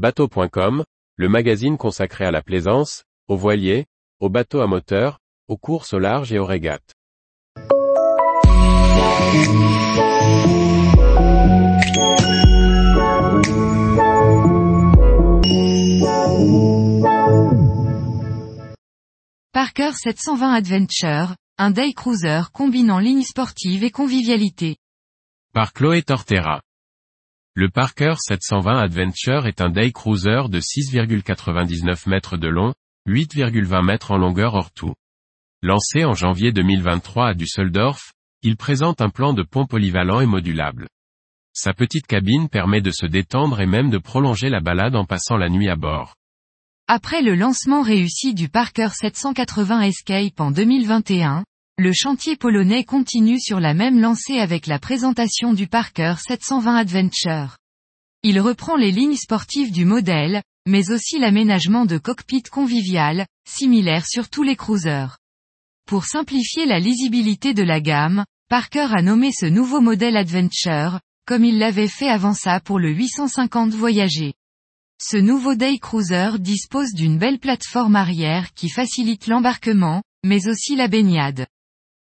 Bateau.com, le magazine consacré à la plaisance, aux voiliers, aux bateaux à moteur, aux courses au large et aux régates. Parker 720 Adventure, un day cruiser combinant ligne sportive et convivialité. Par Chloé Tortera. Le Parker 720 Adventure est un day cruiser de 6,99 mètres de long, 8,20 mètres en longueur hors tout. Lancé en janvier 2023 à Düsseldorf, il présente un plan de pont polyvalent et modulable. Sa petite cabine permet de se détendre et même de prolonger la balade en passant la nuit à bord. Après le lancement réussi du Parker 780 Escape en 2021, le chantier polonais continue sur la même lancée avec la présentation du Parker 720 Adventure. Il reprend les lignes sportives du modèle, mais aussi l'aménagement de cockpit convivial, similaire sur tous les cruisers. Pour simplifier la lisibilité de la gamme, Parker a nommé ce nouveau modèle Adventure, comme il l'avait fait avant ça pour le 850 Voyager. Ce nouveau Day Cruiser dispose d'une belle plateforme arrière qui facilite l'embarquement, mais aussi la baignade.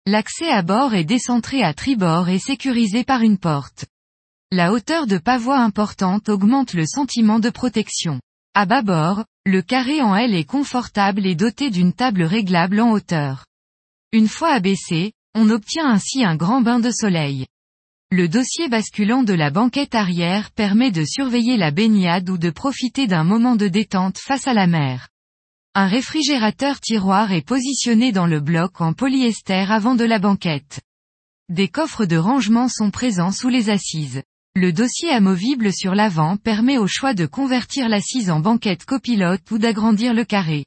L'accès à bord est décentré à tribord et sécurisé par une porte. La hauteur de pavois importante augmente le sentiment de protection. À bâbord, le carré en L est confortable et doté d'une table réglable en hauteur. Une fois abaissé, on obtient ainsi un grand bain de soleil. Le dossier basculant de la banquette arrière permet de surveiller la baignade ou de profiter d'un moment de détente face à la mer. Un réfrigérateur tiroir est positionné dans le bloc en polyester avant de la banquette. Des coffres de rangement sont présents sous les assises. Le dossier amovible sur l'avant permet au choix de convertir l'assise en banquette copilote ou d'agrandir le carré.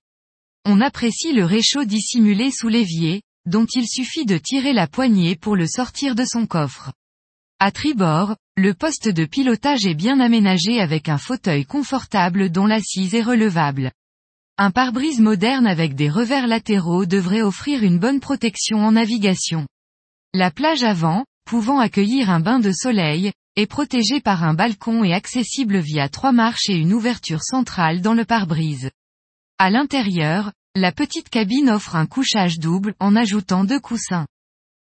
On apprécie le réchaud dissimulé sous l'évier, dont il suffit de tirer la poignée pour le sortir de son coffre. À tribord, le poste de pilotage est bien aménagé avec un fauteuil confortable dont l'assise est relevable. Un pare-brise moderne avec des revers latéraux devrait offrir une bonne protection en navigation. La plage avant, pouvant accueillir un bain de soleil, est protégée par un balcon et accessible via trois marches et une ouverture centrale dans le pare-brise. À l'intérieur, la petite cabine offre un couchage double en ajoutant deux coussins.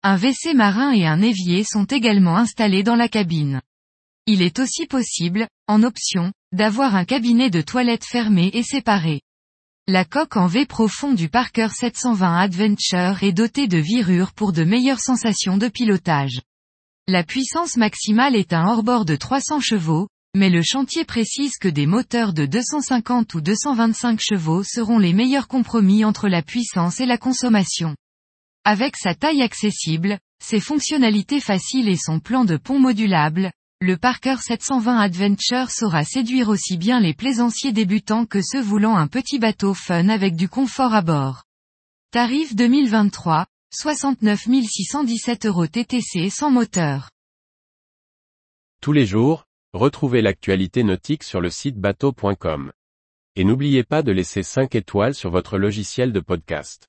Un WC marin et un évier sont également installés dans la cabine. Il est aussi possible, en option, d'avoir un cabinet de toilette fermé et séparé. La coque en V profond du Parker 720 Adventure est dotée de virures pour de meilleures sensations de pilotage. La puissance maximale est un hors-bord de 300 chevaux, mais le chantier précise que des moteurs de 250 ou 225 chevaux seront les meilleurs compromis entre la puissance et la consommation. Avec sa taille accessible, ses fonctionnalités faciles et son plan de pont modulable, le Parker 720 Adventure saura séduire aussi bien les plaisanciers débutants que ceux voulant un petit bateau fun avec du confort à bord. Tarif 2023, 69 617 euros TTC sans moteur. Tous les jours, Retrouvez l'actualité nautique sur le site bateau.com. Et n'oubliez pas de laisser 5 étoiles sur votre logiciel de podcast.